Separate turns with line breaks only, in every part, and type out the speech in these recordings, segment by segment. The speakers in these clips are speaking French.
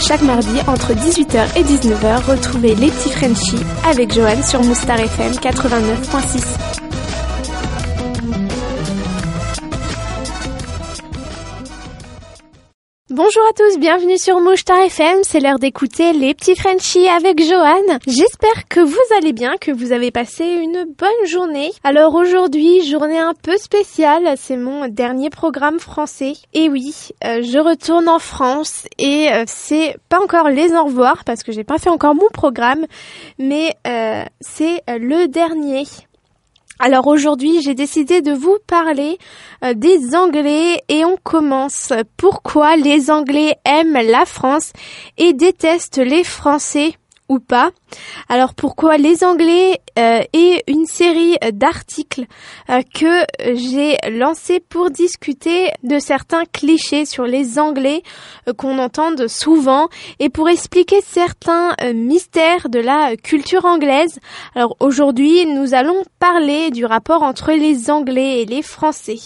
Chaque mardi entre 18h et 19h, retrouvez les petits Frenchies avec Johan sur Moustar FM 89.6. Bonjour à tous, bienvenue sur Mouchtar FM, c'est l'heure d'écouter les petits Frenchies avec Johan. J'espère que vous allez bien, que vous avez passé une bonne journée. Alors aujourd'hui, journée un peu spéciale, c'est mon dernier programme français. Et oui, euh, je retourne en France et euh, c'est pas encore les au revoir parce que j'ai pas fait encore mon programme, mais euh, c'est le dernier. Alors aujourd'hui, j'ai décidé de vous parler euh, des Anglais et on commence. Pourquoi les Anglais aiment la France et détestent les Français? Ou pas. Alors pourquoi les Anglais euh, et une série d'articles euh, que j'ai lancés pour discuter de certains clichés sur les Anglais euh, qu'on entend souvent et pour expliquer certains mystères de la culture anglaise. Alors aujourd'hui nous allons parler du rapport entre les Anglais et les Français.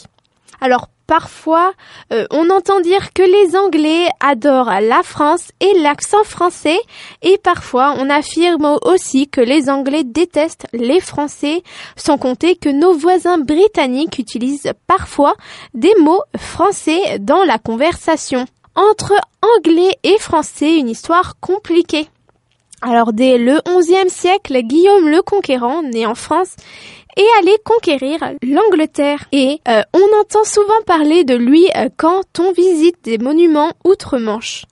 Alors parfois, euh, on entend dire que les Anglais adorent la France et l'accent français, et parfois on affirme aussi que les Anglais détestent les Français, sans compter que nos voisins britanniques utilisent parfois des mots français dans la conversation. Entre Anglais et Français, une histoire compliquée. Alors dès le XIe siècle, Guillaume le Conquérant, né en France, et aller conquérir l'Angleterre. Et euh, on entend souvent parler de lui euh, quand on visite des monuments outre-Manche.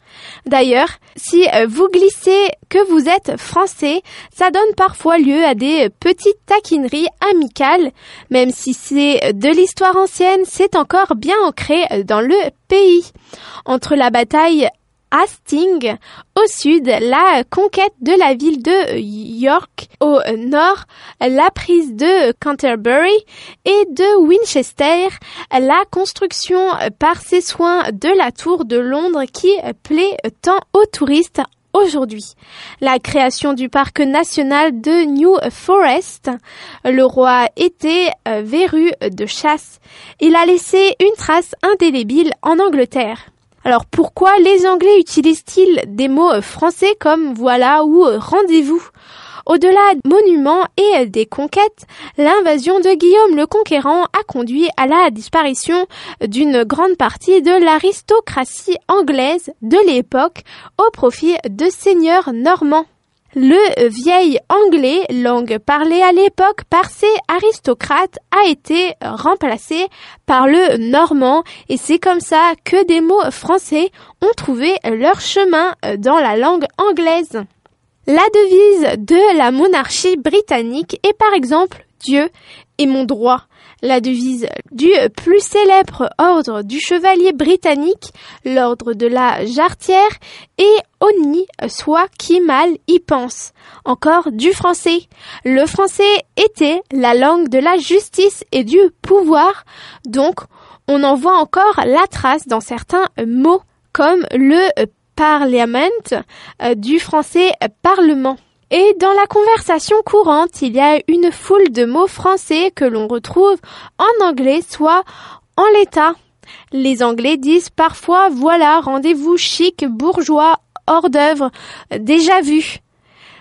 D'ailleurs, si euh, vous glissez que vous êtes français, ça donne parfois lieu à des petites taquineries amicales, même si c'est de l'histoire ancienne, c'est encore bien ancré dans le pays. Entre la bataille Hastings au sud, la conquête de la ville de York au nord, la prise de Canterbury et de Winchester, la construction par ses soins de la tour de Londres qui plaît tant aux touristes aujourd'hui. La création du parc national de New Forest. Le roi était verru de chasse. Il a laissé une trace indélébile en Angleterre. Alors pourquoi les Anglais utilisent-ils des mots français comme voilà ou rendez-vous au-delà des monuments et des conquêtes, l'invasion de Guillaume le Conquérant a conduit à la disparition d'une grande partie de l'aristocratie anglaise de l'époque au profit de seigneurs normands. Le vieil anglais, langue parlée à l'époque par ces aristocrates, a été remplacé par le normand et c'est comme ça que des mots français ont trouvé leur chemin dans la langue anglaise. La devise de la monarchie britannique est par exemple Dieu est mon droit la devise du plus célèbre ordre du chevalier britannique, l'ordre de la jarretière, et Oni, soit qui mal y pense. Encore du français. Le français était la langue de la justice et du pouvoir, donc on en voit encore la trace dans certains mots, comme le parliament euh, du français parlement. Et dans la conversation courante, il y a une foule de mots français que l'on retrouve en anglais, soit en l'état. Les Anglais disent parfois voilà, rendez-vous chic, bourgeois, hors d'œuvre, déjà vu.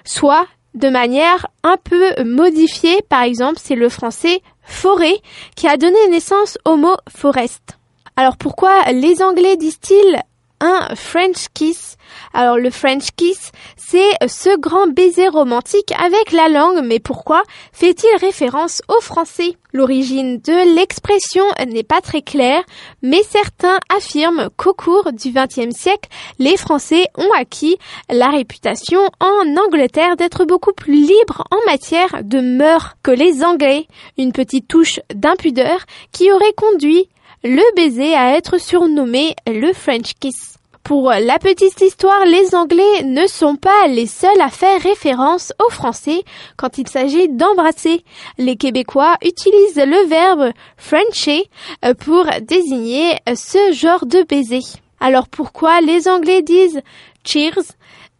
Soit de manière un peu modifiée, par exemple, c'est le français forêt qui a donné naissance au mot forest. Alors pourquoi les Anglais disent-ils un French kiss. Alors le French kiss, c'est ce grand baiser romantique avec la langue, mais pourquoi fait-il référence au français? L'origine de l'expression n'est pas très claire, mais certains affirment qu'au cours du XXe siècle, les Français ont acquis la réputation en Angleterre d'être beaucoup plus libres en matière de mœurs que les Anglais, une petite touche d'impudeur qui aurait conduit le baiser à être surnommé le French kiss. Pour la petite histoire, les Anglais ne sont pas les seuls à faire référence aux Français quand il s'agit d'embrasser. Les Québécois utilisent le verbe Frencher euh, pour désigner ce genre de baiser. Alors pourquoi les Anglais disent cheers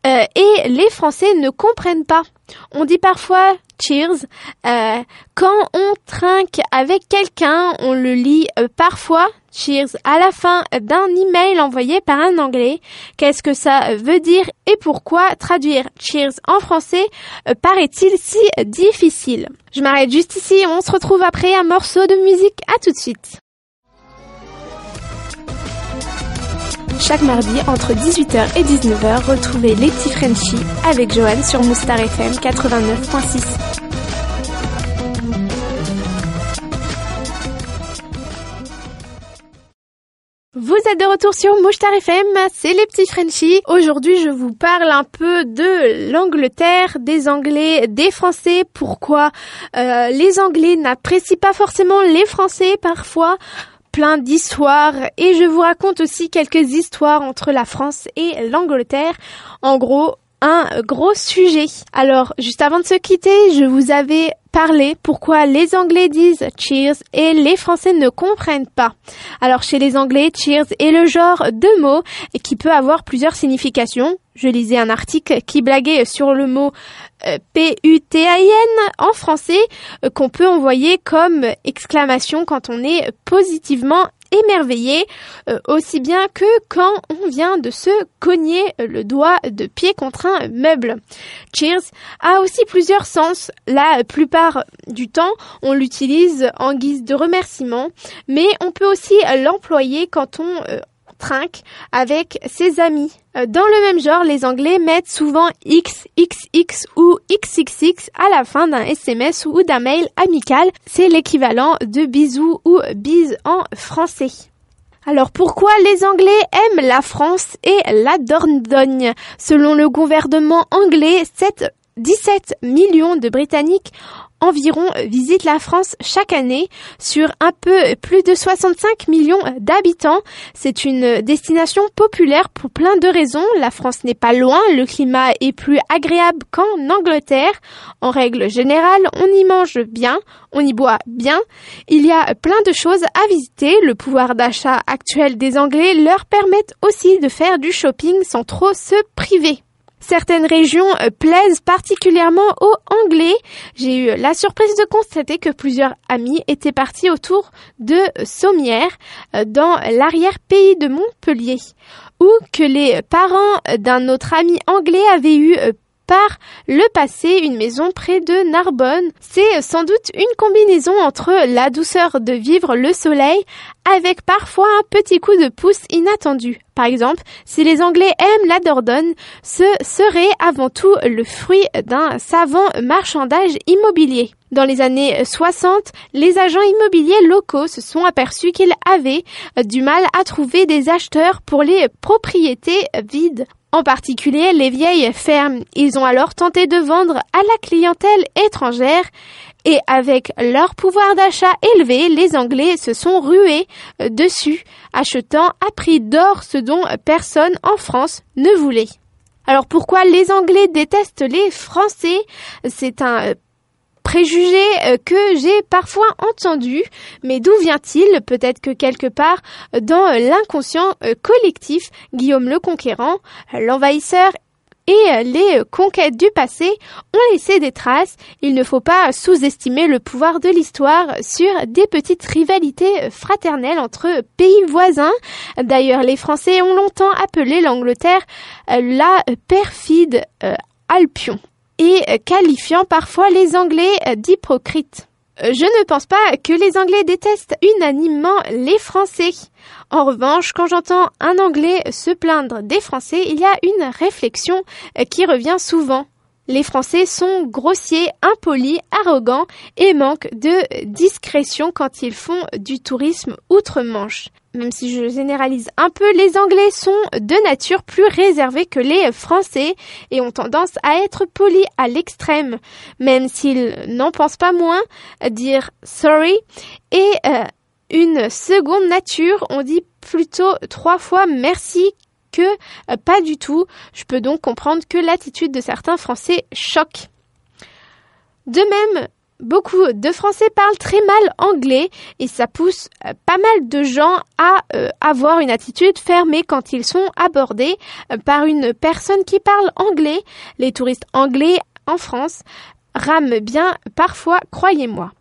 euh, et les Français ne comprennent pas? On dit parfois cheers. Euh, quand on trinque avec quelqu'un, on le lit parfois cheers à la fin d'un email envoyé par un anglais. Qu'est-ce que ça veut dire et pourquoi traduire cheers en français euh, paraît-il si difficile? Je m'arrête juste ici, on se retrouve après un morceau de musique. À tout de suite. Chaque mardi entre 18h et 19h, retrouvez les petits Frenchies avec Johan sur Moustar FM 89.6. Vous êtes de retour sur Mouchtar FM, c'est les petits Frenchies. Aujourd'hui, je vous parle un peu de l'Angleterre, des Anglais, des Français. Pourquoi euh, les Anglais n'apprécient pas forcément les Français parfois? Plein d'histoires et je vous raconte aussi quelques histoires entre la France et l'Angleterre. En gros, un gros sujet. Alors, juste avant de se quitter, je vous avais parlé pourquoi les Anglais disent cheers et les Français ne comprennent pas. Alors, chez les Anglais, cheers est le genre de mot qui peut avoir plusieurs significations. Je lisais un article qui blaguait sur le mot euh, P-U-T-A-I-N en français euh, qu'on peut envoyer comme exclamation quand on est positivement émerveillé, euh, aussi bien que quand on vient de se cogner le doigt de pied contre un meuble. Cheers a aussi plusieurs sens. La plupart du temps, on l'utilise en guise de remerciement, mais on peut aussi l'employer quand on euh, trinque avec ses amis. Euh, dans le même genre, les Anglais mettent souvent XXX ou XXX à la fin d'un SMS ou d'un mail amical. C'est l'équivalent de bisous ou bise en français. Alors pourquoi les Anglais aiment la France et la Dordogne? Selon le gouvernement anglais, 7 17 millions de Britanniques environ visitent la France chaque année sur un peu plus de 65 millions d'habitants. C'est une destination populaire pour plein de raisons. La France n'est pas loin, le climat est plus agréable qu'en Angleterre. En règle générale, on y mange bien, on y boit bien. Il y a plein de choses à visiter. Le pouvoir d'achat actuel des Anglais leur permet aussi de faire du shopping sans trop se priver. Certaines régions euh, plaisent particulièrement aux Anglais. J'ai eu la surprise de constater que plusieurs amis étaient partis autour de Sommières, euh, dans l'arrière-pays de Montpellier, ou que les parents d'un autre ami anglais avaient eu euh, par le passé une maison près de Narbonne. C'est sans doute une combinaison entre la douceur de vivre le soleil avec parfois un petit coup de pouce inattendu. Par exemple, si les Anglais aiment la Dordogne, ce serait avant tout le fruit d'un savant marchandage immobilier. Dans les années 60, les agents immobiliers locaux se sont aperçus qu'ils avaient du mal à trouver des acheteurs pour les propriétés vides en particulier les vieilles fermes. Ils ont alors tenté de vendre à la clientèle étrangère et avec leur pouvoir d'achat élevé, les Anglais se sont rués dessus, achetant à prix d'or ce dont personne en France ne voulait. Alors pourquoi les Anglais détestent les Français? C'est un préjugé euh, que j'ai parfois entendu, mais d'où vient-il Peut-être que quelque part dans l'inconscient euh, collectif, Guillaume le Conquérant, l'envahisseur et les conquêtes du passé ont laissé des traces. Il ne faut pas sous-estimer le pouvoir de l'histoire sur des petites rivalités fraternelles entre pays voisins. D'ailleurs, les Français ont longtemps appelé l'Angleterre euh, la perfide Alpion et qualifiant parfois les Anglais d'hypocrites. Euh, je ne pense pas que les Anglais détestent unanimement les Français. En revanche, quand j'entends un Anglais se plaindre des Français, il y a une réflexion qui revient souvent. Les Français sont grossiers, impolis, arrogants et manquent de discrétion quand ils font du tourisme outre-Manche. Même si je généralise un peu, les Anglais sont de nature plus réservés que les Français et ont tendance à être polis à l'extrême, même s'ils n'en pensent pas moins, dire sorry et euh, une seconde nature, on dit plutôt trois fois merci que euh, pas du tout. Je peux donc comprendre que l'attitude de certains Français choque. De même, beaucoup de Français parlent très mal anglais et ça pousse euh, pas mal de gens à euh, avoir une attitude fermée quand ils sont abordés par une personne qui parle anglais. Les touristes anglais en France rament bien parfois, croyez-moi.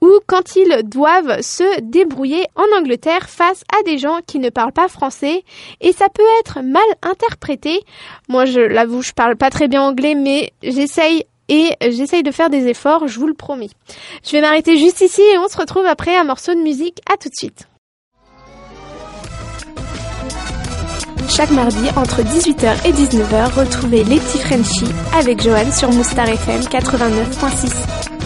ou quand ils doivent se débrouiller en Angleterre face à des gens qui ne parlent pas français et ça peut être mal interprété. Moi, je l'avoue, je parle pas très bien anglais, mais j'essaye et j'essaye de faire des efforts, je vous le promets. Je vais m'arrêter juste ici et on se retrouve après un morceau de musique. À tout de suite. Chaque mardi entre 18h et 19h, retrouvez les petits Frenchies avec Johan sur Moustar FM 89.6.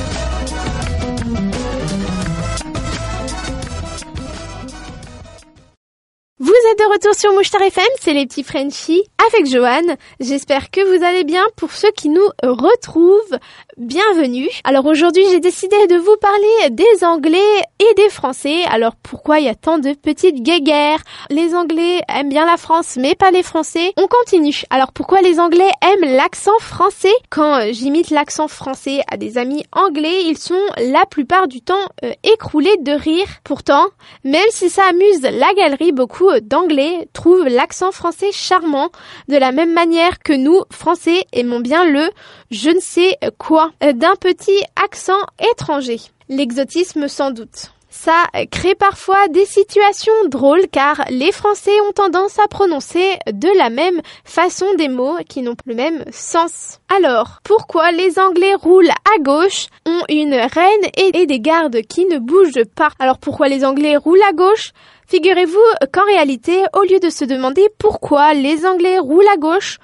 Vous êtes de retour sur Mouchtar FM, c'est les petits Frenchies avec Joanne. J'espère que vous allez bien. Pour ceux qui nous retrouvent, bienvenue. Alors aujourd'hui, j'ai décidé de vous parler des Anglais et des Français. Alors pourquoi il y a tant de petites guéguerres? Les Anglais aiment bien la France, mais pas les Français. On continue. Alors pourquoi les Anglais aiment l'accent français? Quand j'imite l'accent français à des amis anglais, ils sont la plupart du temps euh, écroulés de rire. Pourtant, même si ça amuse la galerie, beaucoup d'anglais trouvent l'accent français charmant de la même manière que nous, français, aimons bien le je ne sais quoi d'un petit accent étranger. L'exotisme sans doute. Ça crée parfois des situations drôles car les Français ont tendance à prononcer de la même façon des mots qui n'ont le même sens. Alors, pourquoi les Anglais roulent à gauche, ont une reine et des gardes qui ne bougent pas? Alors pourquoi les Anglais roulent à gauche? Figurez-vous qu'en réalité, au lieu de se demander pourquoi les Anglais roulent à gauche,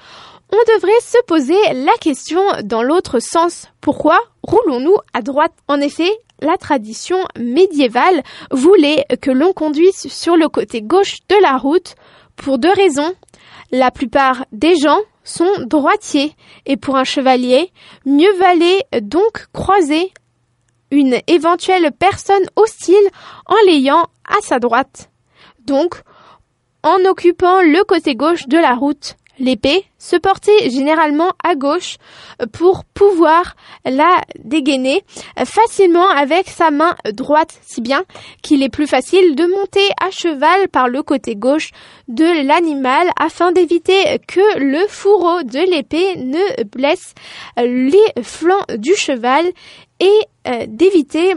on devrait se poser la question dans l'autre sens. Pourquoi roulons-nous à droite? En effet, la tradition médiévale voulait que l'on conduise sur le côté gauche de la route pour deux raisons. La plupart des gens sont droitiers et pour un chevalier, mieux valait donc croiser une éventuelle personne hostile en l'ayant à sa droite. Donc, en occupant le côté gauche de la route, l'épée se portait généralement à gauche pour pouvoir la dégainer facilement avec sa main droite, si bien qu'il est plus facile de monter à cheval par le côté gauche de l'animal afin d'éviter que le fourreau de l'épée ne blesse les flancs du cheval et euh, d'éviter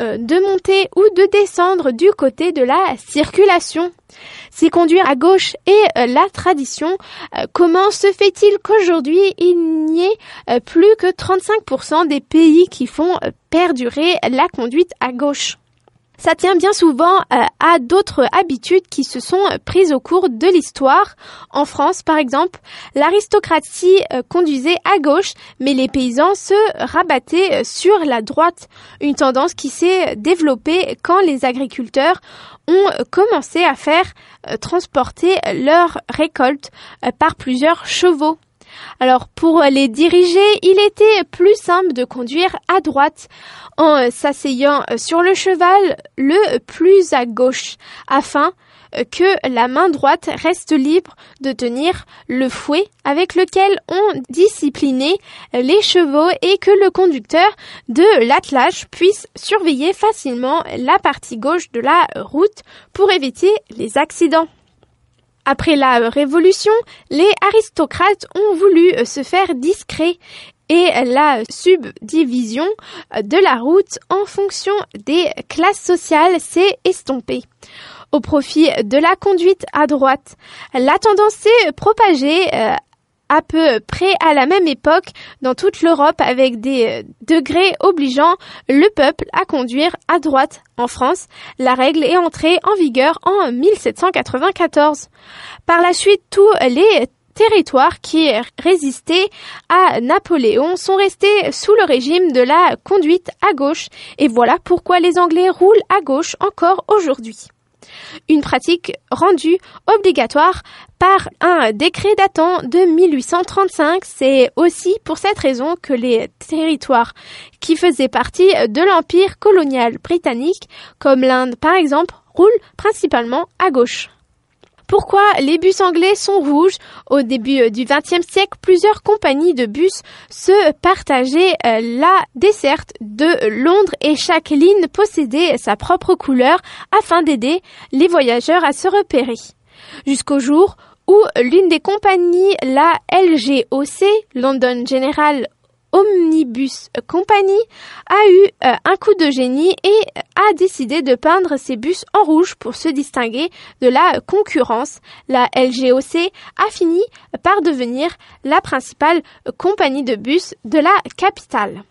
euh, de monter ou de descendre du côté de la circulation. Si conduire à gauche est euh, la tradition, euh, comment se fait-il qu'aujourd'hui il n'y ait plus que 35% des pays qui font perdurer la conduite à gauche? Ça tient bien souvent euh, à d'autres habitudes qui se sont prises au cours de l'histoire. En France, par exemple, l'aristocratie euh, conduisait à gauche, mais les paysans se rabattaient sur la droite, une tendance qui s'est développée quand les agriculteurs ont commencé à faire euh, transporter leurs récoltes par plusieurs chevaux. Alors pour les diriger, il était plus simple de conduire à droite en s'asseyant sur le cheval le plus à gauche afin que la main droite reste libre de tenir le fouet avec lequel on disciplinait les chevaux et que le conducteur de l'attelage puisse surveiller facilement la partie gauche de la route pour éviter les accidents. Après la Révolution, les aristocrates ont voulu euh, se faire discrets et la subdivision de la route en fonction des classes sociales s'est estompée au profit de la conduite à droite. La tendance s'est propagée euh, à peu près à la même époque dans toute l'Europe avec des euh, degrés obligeant le peuple à conduire à droite. En France, la règle est entrée en vigueur en 1794. Par la suite, tous les territoires qui résistaient à Napoléon sont restés sous le régime de la conduite à gauche et voilà pourquoi les Anglais roulent à gauche encore aujourd'hui une pratique rendue obligatoire par un décret datant de 1835. C'est aussi pour cette raison que les territoires qui faisaient partie de l'empire colonial britannique, comme l'Inde par exemple, roulent principalement à gauche. Pourquoi les bus anglais sont rouges Au début euh, du XXe siècle, plusieurs compagnies de bus se partageaient euh, la desserte de Londres et chaque ligne possédait sa propre couleur afin d'aider les voyageurs à se repérer. Jusqu'au jour où l'une des compagnies, la LGOC, London General Omnibus Company a eu euh, un coup de génie et a décidé de peindre ses bus en rouge pour se distinguer de la concurrence. La LGOC a fini par devenir la principale compagnie de bus de la capitale.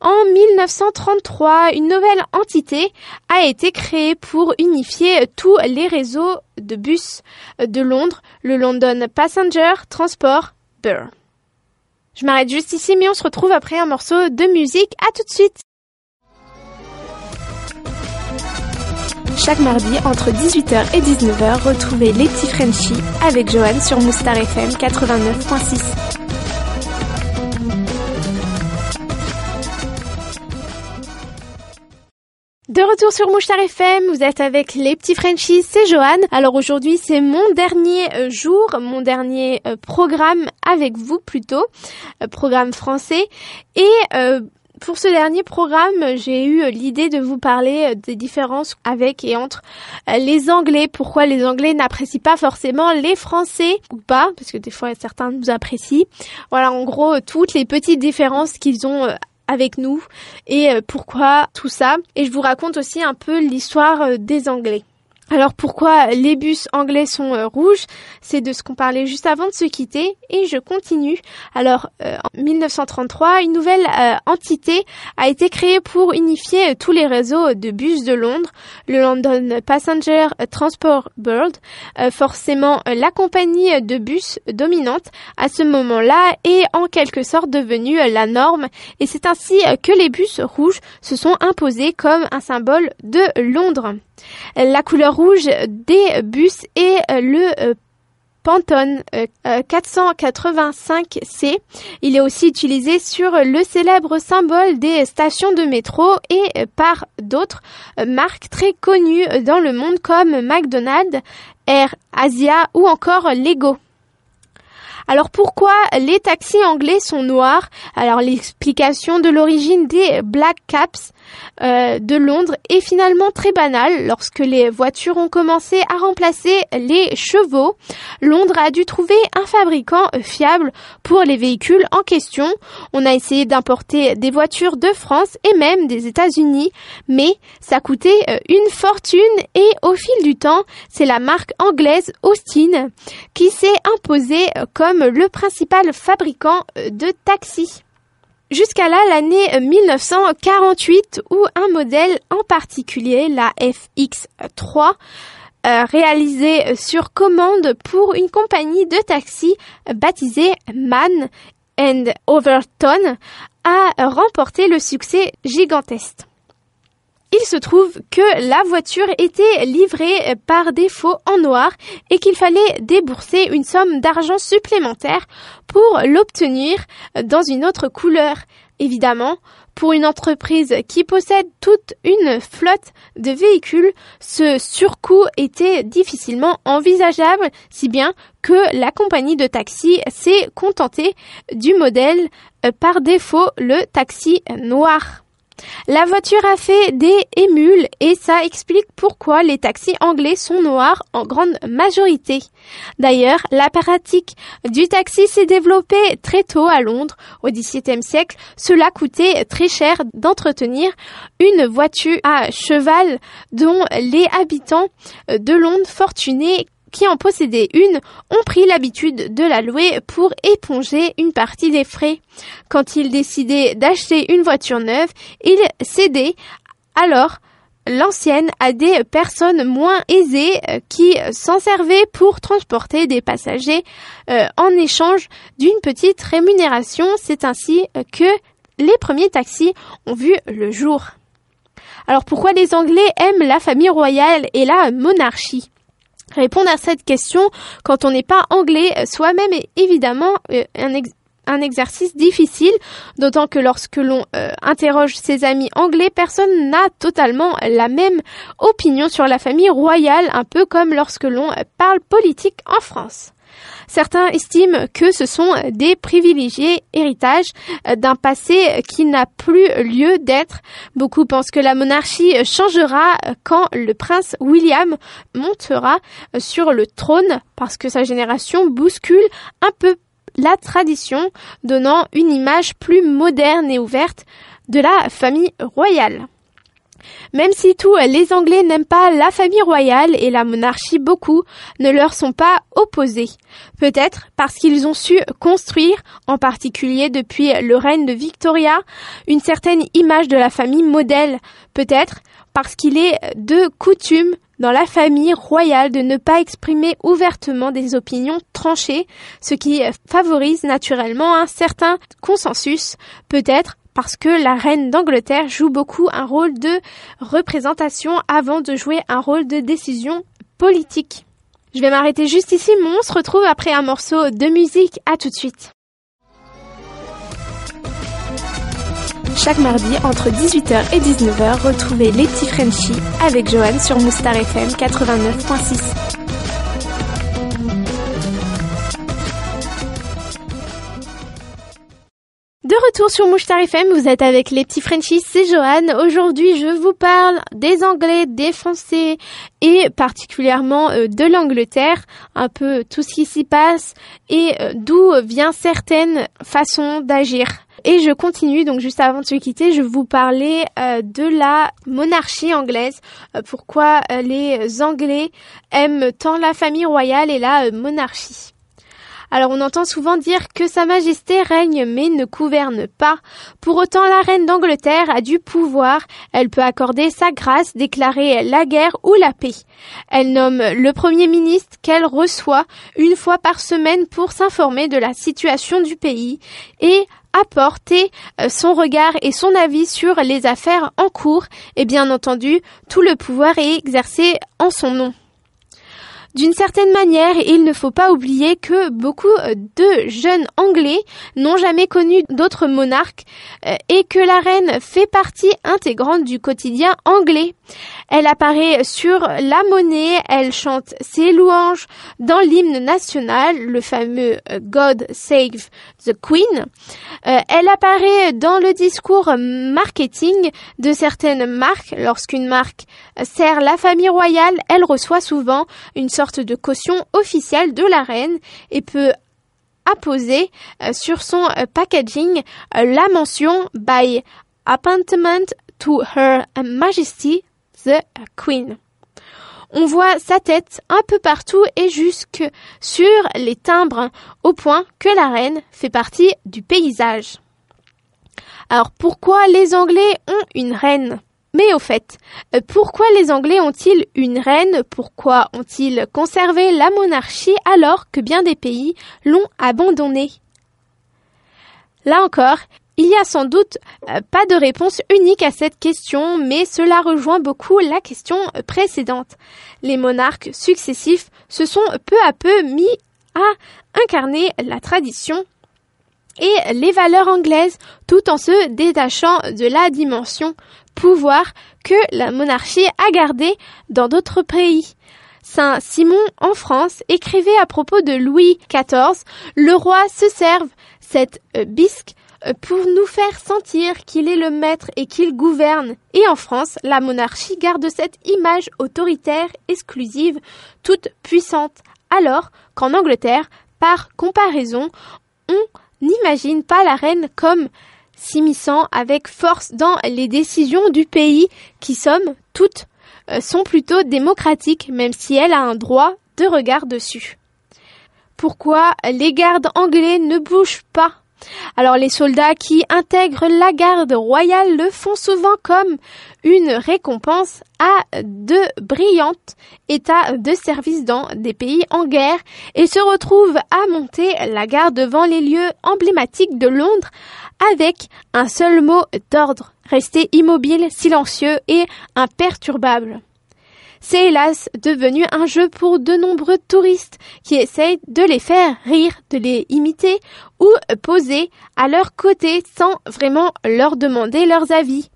En 1933, une nouvelle entité a été créée pour unifier tous les réseaux de bus de Londres, le London Passenger Transport Board. Je m'arrête juste ici, mais on se retrouve après un morceau de musique. À tout de suite Chaque mardi, entre 18h et 19h, retrouvez les petits Frenchies avec Johan sur Moustar FM 89.6. De retour sur Mouchtar FM, vous êtes avec les petits Frenchies, c'est Johan. Alors aujourd'hui c'est mon dernier euh, jour, mon dernier euh, programme avec vous plutôt, euh, programme français. Et pour ce dernier programme, j'ai eu l'idée de vous parler des différences avec et entre les Anglais. Pourquoi les Anglais n'apprécient pas forcément les Français ou pas, parce que des fois certains nous apprécient. Voilà, en gros, toutes les petites différences qu'ils ont avec nous et euh, pourquoi tout ça. Et je vous raconte aussi un peu l'histoire euh, des Anglais. Alors pourquoi les bus anglais sont euh, rouges? C'est de ce qu'on parlait juste avant de se quitter et je continue. Alors euh, en 1933, une nouvelle euh, entité a été créée pour unifier tous les réseaux de bus de Londres, le London Passenger Transport Board, forcément la compagnie de bus dominante à ce moment-là est en quelque sorte devenue la norme et c'est ainsi que les bus rouges se sont imposés comme un symbole de Londres. La couleur rouge des bus est euh, le euh, Pantone 485C. Euh, Il est aussi utilisé sur le célèbre symbole des stations de métro et par d'autres marques très connues dans le monde comme McDonald's, Air Asia ou encore Lego. Alors pourquoi les taxis anglais sont noirs? Alors l'explication de l'origine des Black Caps euh, de Londres est finalement très banale. Lorsque les voitures ont commencé à remplacer les chevaux, Londres a dû trouver un fabricant fiable pour les véhicules en question. On a essayé d'importer des voitures de France et même des États-Unis, mais ça coûtait euh, une fortune et au fil du temps, c'est la marque anglaise Austin qui s'est imposée comme le principal fabricant euh, de taxis. Jusqu'à là, l'année 1948, où un modèle en particulier, la FX3, euh, réalisé sur commande pour une compagnie de taxis baptisée Man and Overton, a remporté le succès gigantesque. Il se trouve que la voiture était livrée par défaut en noir et qu'il fallait débourser une somme d'argent supplémentaire pour l'obtenir dans une autre couleur. Évidemment, pour une entreprise qui possède toute une flotte de véhicules, ce surcoût était difficilement envisageable, si bien que la compagnie de taxi s'est contentée du modèle par défaut, le taxi noir. La voiture a fait des émules et ça explique pourquoi les taxis anglais sont noirs en grande majorité. D'ailleurs, la pratique du taxi s'est développée très tôt à Londres. Au XVIIe siècle, cela coûtait très cher d'entretenir une voiture à cheval dont les habitants de Londres fortunés qui en possédaient une ont pris l'habitude de la louer pour éponger une partie des frais. Quand ils décidaient d'acheter une voiture neuve, ils cédaient alors l'ancienne à des personnes moins aisées euh, qui s'en servaient pour transporter des passagers euh, en échange d'une petite rémunération. C'est ainsi que les premiers taxis ont vu le jour. Alors pourquoi les Anglais aiment la famille royale et la monarchie? Répondre à cette question quand on n'est pas anglais euh, soi-même est évidemment euh, un, exercice difficile, d'autant que lorsque l'on euh, interroge ses amis anglais, personne n'a totalement la même opinion sur la famille royale, un peu comme lorsque l'on parle politique en France. Certains estiment que ce sont des privilégiés héritages d'un passé qui n'a plus lieu d'être. Beaucoup pensent que la monarchie changera quand le prince William montera sur le trône parce que sa génération bouscule un peu la tradition, donnant une image plus moderne et ouverte de la famille royale. Même si tous les Anglais n'aiment pas la famille royale et la monarchie, beaucoup ne leur sont pas opposés. Peut-être parce qu'ils ont su construire, en particulier depuis le règne de Victoria, une certaine image de la famille modèle. Peut-être parce qu'il est de coutume dans la famille royale de ne pas exprimer ouvertement des opinions tranchées, ce qui favorise naturellement un certain consensus, peut-être parce que la reine d'Angleterre joue beaucoup un rôle de représentation avant de jouer un rôle de décision politique. Je vais m'arrêter juste ici, mais on se retrouve après un morceau de musique. À tout de suite. Chaque mardi, entre 18h et 19h, retrouvez les petits Frenchies avec Johan sur Moustar FM 89.6. De retour sur Mouchtar FM, vous êtes avec les petits Frenchies, c'est Johan. Aujourd'hui, je vous parle des Anglais, des Français et particulièrement euh, de l'Angleterre, un peu tout ce qui s'y passe et euh, d'où vient certaines façons d'agir. Et je continue, donc juste avant de se quitter, je vous parler euh, de la monarchie anglaise, pourquoi les Anglais aiment tant la famille royale et la monarchie? Alors on entend souvent dire que Sa Majesté règne mais ne gouverne pas. Pour autant, la reine d'Angleterre a du pouvoir. Elle peut accorder sa grâce, déclarer la guerre ou la paix. Elle nomme le Premier ministre qu'elle reçoit une fois par semaine pour s'informer de la situation du pays et apporter euh, son regard et son avis sur les affaires en cours et bien entendu tout le pouvoir est exercé en son nom. D'une certaine manière, il ne faut pas oublier que beaucoup de jeunes Anglais n'ont jamais connu d'autres monarques euh, et que la reine fait partie intégrante du quotidien anglais. Elle apparaît sur la monnaie, elle chante ses louanges dans l'hymne national, le fameux euh, God Save the Queen. Euh, elle apparaît dans le discours marketing de certaines marques. Lorsqu'une marque sert la famille royale, elle reçoit souvent une sorte de caution officielle de la reine et peut apposer euh, sur son packaging la mention by appointment to Her Majesty Queen. On voit sa tête un peu partout et jusque sur les timbres au point que la reine fait partie du paysage. Alors pourquoi les Anglais ont une reine? Mais au fait, euh, pourquoi les Anglais ont-ils une reine? Pourquoi ont-ils conservé la monarchie alors que bien des pays l'ont abandonnée? Là encore, il y a sans doute euh, pas de réponse unique à cette question, mais cela rejoint beaucoup la question précédente. Les monarques successifs se sont peu à peu mis à incarner la tradition et les valeurs anglaises tout en se détachant de la dimension pouvoir que la monarchie a gardé dans d'autres pays. Saint Simon en France écrivait à propos de Louis XIV, le roi se serve cette bisque pour nous faire sentir qu'il est le maître et qu'il gouverne. Et en France, la monarchie garde cette image autoritaire, exclusive, toute puissante. Alors qu'en Angleterre, par comparaison, on n'imagine pas la reine comme s'immisçant avec force dans les décisions du pays qui, somme toutes, euh, sont plutôt démocratiques, même si elle a un droit de regard dessus. Pourquoi les gardes anglais ne bougent pas? Alors les soldats qui intègrent la garde royale le font souvent comme une récompense à de brillantes états de service dans des pays en guerre et se retrouvent à monter la garde devant les lieux emblématiques de Londres avec un seul mot d'ordre, rester immobile, silencieux et imperturbable. C'est hélas devenu un jeu pour de nombreux touristes qui essayent de les faire rire, de les imiter ou poser à leur côté sans vraiment leur demander leurs avis,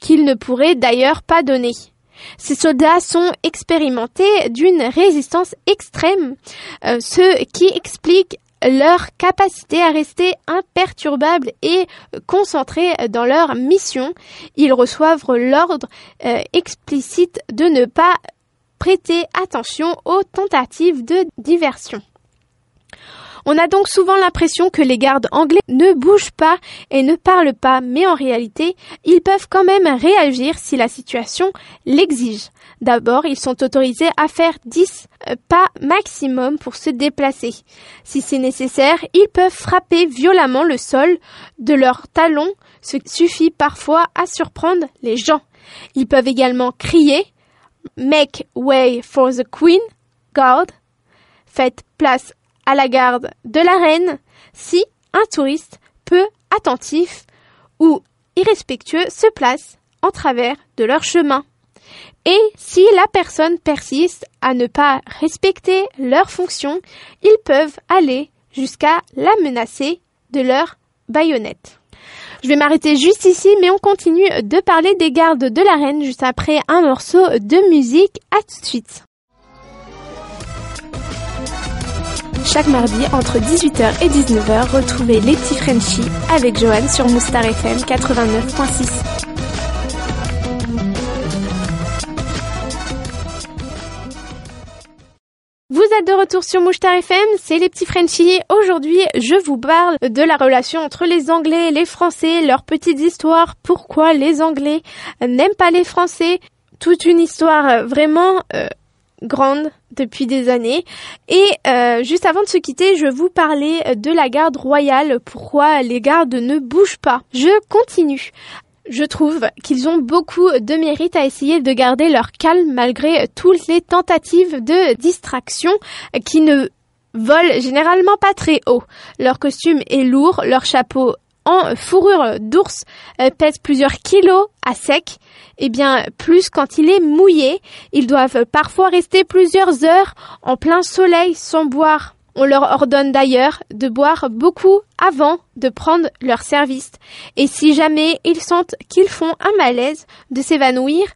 qu'ils ne pourraient d'ailleurs pas donner. Ces soldats sont expérimentés d'une résistance extrême, euh, ce qui explique leur capacité à rester imperturbables et concentrés dans leur mission. Ils reçoivent l'ordre euh, explicite de ne pas prêter attention aux tentatives de diversion. On a donc souvent l'impression que les gardes anglais ne bougent pas et ne parlent pas, mais en réalité, ils peuvent quand même réagir si la situation l'exige. D'abord, ils sont autorisés à faire 10 euh, pas maximum pour se déplacer. Si c'est nécessaire, ils peuvent frapper violemment le sol de leurs talons, ce qui suffit parfois à surprendre les gens. Ils peuvent également crier Make way for the Queen, guard. Faites place à la garde de la reine si un touriste peu attentif ou irrespectueux se place en travers de leur chemin. Et si la personne persiste à ne pas respecter leurs fonctions, ils peuvent aller jusqu'à la menacer de leur baïonnette. Je vais m'arrêter juste ici, mais on continue de parler des gardes de la reine juste après un morceau de musique. À tout de suite. Chaque mardi, entre 18h et 19h, retrouvez les petits Frenchies avec Joanne sur Moustar FM 89.6. Vous êtes de retour sur Mouchtar FM, c'est les petits Frenchies. Aujourd'hui, je vous parle de la relation entre les Anglais et les Français, leurs petites histoires, pourquoi les Anglais n'aiment pas les Français, toute une histoire vraiment euh, grande depuis des années. Et euh, juste avant de se quitter, je vous parlais de la garde royale, pourquoi les gardes ne bougent pas? Je continue. Je trouve qu'ils ont beaucoup de mérite à essayer de garder leur calme malgré toutes les tentatives de distraction qui ne volent généralement pas très haut. Leur costume est lourd, leur chapeau en fourrure d'ours euh, pèse plusieurs kilos à sec, et bien plus quand il est mouillé. Ils doivent parfois rester plusieurs heures en plein soleil sans boire on leur ordonne d'ailleurs de boire beaucoup avant de prendre leur service. Et si jamais ils sentent qu'ils font un malaise, de s'évanouir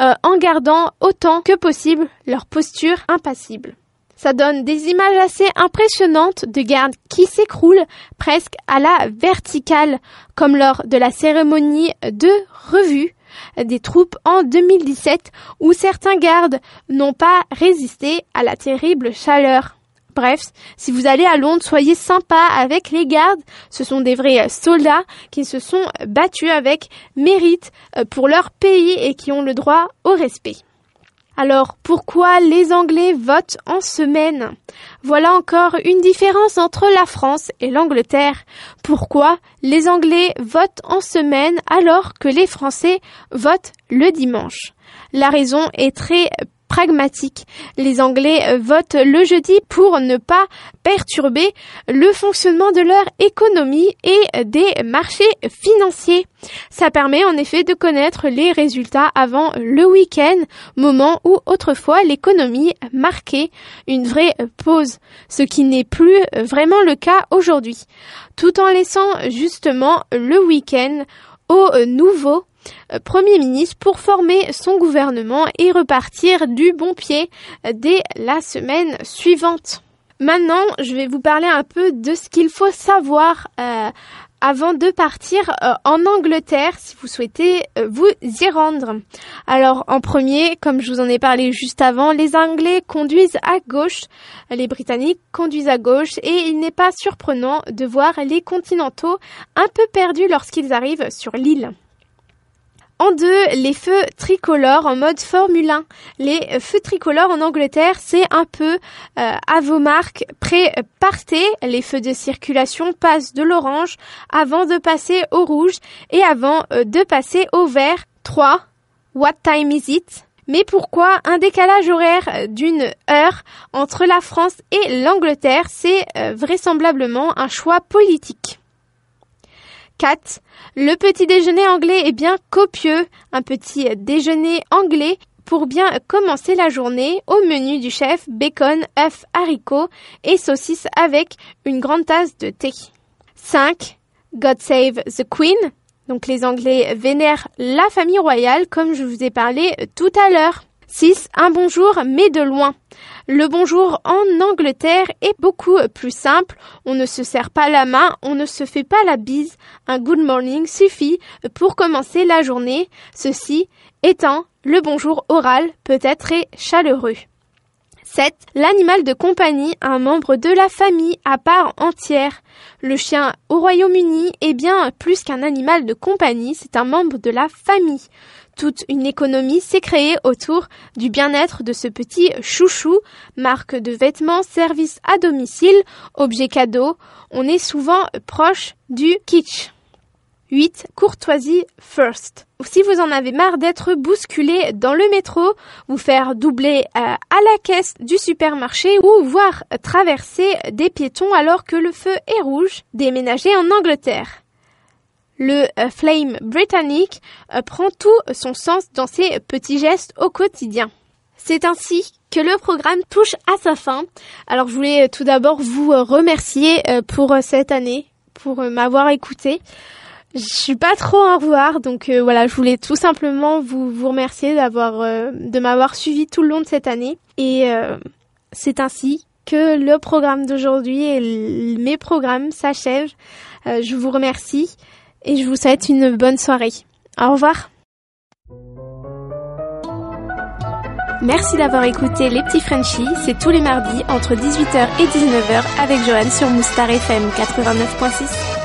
euh, en gardant autant que possible leur posture impassible. Ça donne des images assez impressionnantes de gardes qui s'écroulent presque à la verticale, comme lors de la cérémonie de revue des troupes en 2017 où certains gardes n'ont pas résisté à la terrible chaleur. Bref, si vous allez à Londres, soyez sympa avec les gardes. Ce sont des vrais soldats qui se sont battus avec mérite euh, pour leur pays et qui ont le droit au respect. Alors, pourquoi les Anglais votent en semaine? Voilà encore une différence entre la France et l'Angleterre. Pourquoi les Anglais votent en semaine alors que les Français votent le dimanche? La raison est très pragmatique. Les Anglais euh, votent le jeudi pour ne pas perturber le fonctionnement de leur économie et des marchés financiers. Ça permet en effet de connaître les résultats avant le week-end, moment où autrefois l'économie marquait une vraie pause, ce qui n'est plus vraiment le cas aujourd'hui, tout en laissant justement le week-end au nouveau Premier ministre pour former son gouvernement et repartir du bon pied dès la semaine suivante. Maintenant, je vais vous parler un peu de ce qu'il faut savoir euh, avant de partir euh, en Angleterre si vous souhaitez vous y rendre. Alors en premier, comme je vous en ai parlé juste avant, les Anglais conduisent à gauche, les Britanniques conduisent à gauche et il n'est pas surprenant de voir les continentaux un peu perdus lorsqu'ils arrivent sur l'île. En deux, les feux tricolores en mode Formule 1. Les feux tricolores en Angleterre, c'est un peu euh, à vos marques, pré partez. Les feux de circulation passent de l'orange avant de passer au rouge et avant euh, de passer au vert. 3. What time is it? Mais pourquoi un décalage horaire d'une heure entre la France et l'Angleterre? C'est euh, vraisemblablement un choix politique. 4. Le petit déjeuner anglais est bien copieux. Un petit déjeuner anglais pour bien commencer la journée, au menu du chef, bacon, œufs, haricots et saucisses avec une grande tasse de thé. 5. God Save the Queen. Donc les Anglais vénèrent la famille royale comme je vous ai parlé tout à l'heure. 6. Un bonjour mais de loin. Le bonjour en Angleterre est beaucoup plus simple. On ne se serre pas la main, on ne se fait pas la bise. Un good morning suffit pour commencer la journée. Ceci étant le bonjour oral peut être très chaleureux. 7. L'animal de compagnie, un membre de la famille à part entière. Le chien au Royaume-Uni est bien plus qu'un animal de compagnie, c'est un membre de la famille. Toute une économie s'est créée autour du bien-être de ce petit chouchou, marque de vêtements, services à domicile, objets cadeaux. On est souvent proche du kitsch. 8. Courtoisie first. Si vous en avez marre d'être bousculé dans le métro, vous faire doubler euh, à la caisse du supermarché ou voir traverser des piétons alors que le feu est rouge, déménager en Angleterre. Le euh, flame britannique euh, prend tout son sens dans ses petits gestes au quotidien. C'est ainsi que le programme touche à sa fin. Alors je voulais tout d'abord vous remercier pour cette année, pour m'avoir écouté. Je suis pas trop en revoir, donc euh, voilà, je voulais tout simplement vous, remercier d'avoir euh, de m'avoir suivi tout le long de cette année. Et euh, c'est ainsi que le programme d'aujourd'hui et mes programmes s'achèvent. je vous remercie et je vous souhaite une bonne soirée. Au revoir. Merci d'avoir écouté Les Petits Frenchies. C'est tous les mardis entre 18h et 19h avec Joanne sur Moustar FM 89.6.